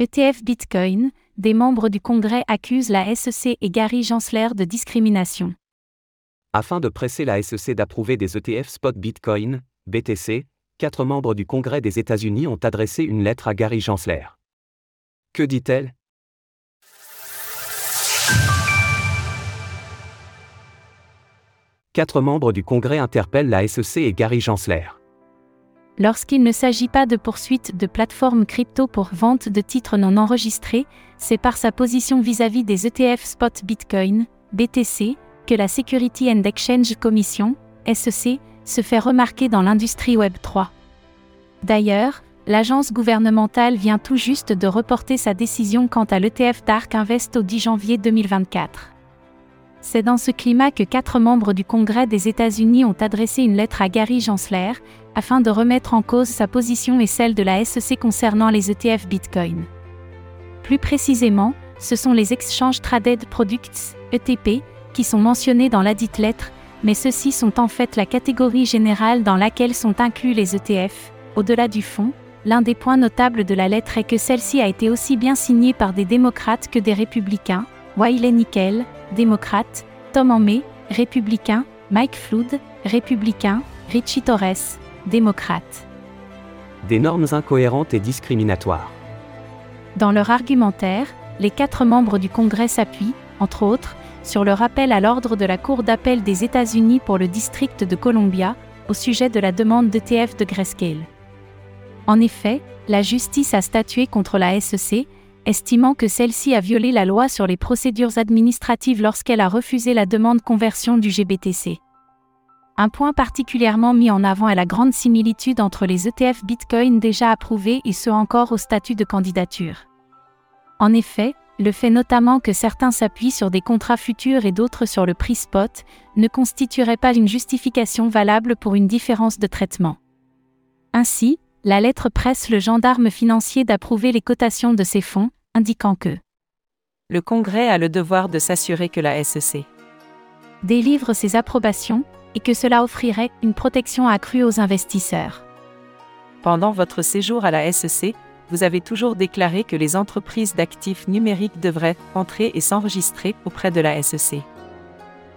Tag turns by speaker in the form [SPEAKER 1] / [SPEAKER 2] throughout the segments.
[SPEAKER 1] ETF Bitcoin, des membres du Congrès accusent la SEC et Gary Gensler de discrimination.
[SPEAKER 2] Afin de presser la SEC d'approuver des ETF spot Bitcoin, BTC, quatre membres du Congrès des États-Unis ont adressé une lettre à Gary Gensler. Que dit-elle? Quatre membres du Congrès interpellent la SEC et Gary Gensler.
[SPEAKER 1] Lorsqu'il ne s'agit pas de poursuite de plateformes crypto pour vente de titres non enregistrés, c'est par sa position vis-à-vis des ETF spot Bitcoin, BTC, que la Security and Exchange Commission, SEC, se fait remarquer dans l'industrie Web 3. D'ailleurs, l'agence gouvernementale vient tout juste de reporter sa décision quant à l'ETF Dark Invest au 10 janvier 2024. C'est dans ce climat que quatre membres du Congrès des États-Unis ont adressé une lettre à Gary Gensler, afin de remettre en cause sa position et celle de la SEC concernant les ETF Bitcoin. Plus précisément, ce sont les Exchange Traded Products, ETP, qui sont mentionnés dans ladite lettre, mais ceux-ci sont en fait la catégorie générale dans laquelle sont inclus les ETF. Au-delà du fond, l'un des points notables de la lettre est que celle-ci a été aussi bien signée par des démocrates que des républicains, Wiley Nickel, démocrate, Tom Ammey, républicain, Mike Flood, républicain, Richie Torres, démocrate.
[SPEAKER 2] Des normes incohérentes et discriminatoires.
[SPEAKER 1] Dans leur argumentaire, les quatre membres du Congrès s'appuient, entre autres, sur le rappel à l'ordre de la Cour d'appel des États-Unis pour le district de Columbia, au sujet de la demande d'ETF de Grayscale. En effet, la justice a statué contre la SEC, estimant que celle-ci a violé la loi sur les procédures administratives lorsqu'elle a refusé la demande conversion du GBTC. Un point particulièrement mis en avant est la grande similitude entre les ETF Bitcoin déjà approuvés et ceux encore au statut de candidature. En effet, le fait notamment que certains s'appuient sur des contrats futurs et d'autres sur le prix spot ne constituerait pas une justification valable pour une différence de traitement. Ainsi, la lettre presse le gendarme financier d'approuver les cotations de ces fonds, indiquant que
[SPEAKER 3] le Congrès a le devoir de s'assurer que la SEC
[SPEAKER 1] délivre ses approbations et que cela offrirait une protection accrue aux investisseurs.
[SPEAKER 3] Pendant votre séjour à la SEC, vous avez toujours déclaré que les entreprises d'actifs numériques devraient entrer et s'enregistrer auprès de la SEC.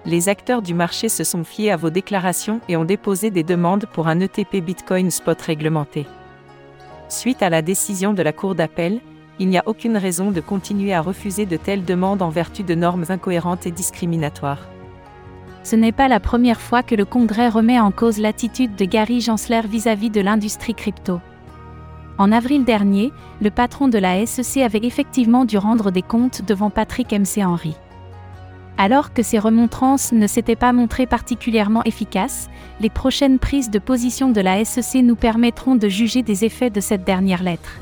[SPEAKER 3] Les acteurs du marché se sont fiés à vos déclarations et ont déposé des demandes pour un ETP Bitcoin spot réglementé. Suite à la décision de la Cour d'appel, il n'y a aucune raison de continuer à refuser de telles demandes en vertu de normes incohérentes et discriminatoires.
[SPEAKER 1] Ce n'est pas la première fois que le Congrès remet en cause l'attitude de Gary Gensler vis-à-vis de l'industrie crypto. En avril dernier, le patron de la SEC avait effectivement dû rendre des comptes devant Patrick MC Henry. Alors que ces remontrances ne s'étaient pas montrées particulièrement efficaces, les prochaines prises de position de la SEC nous permettront de juger des effets de cette dernière lettre.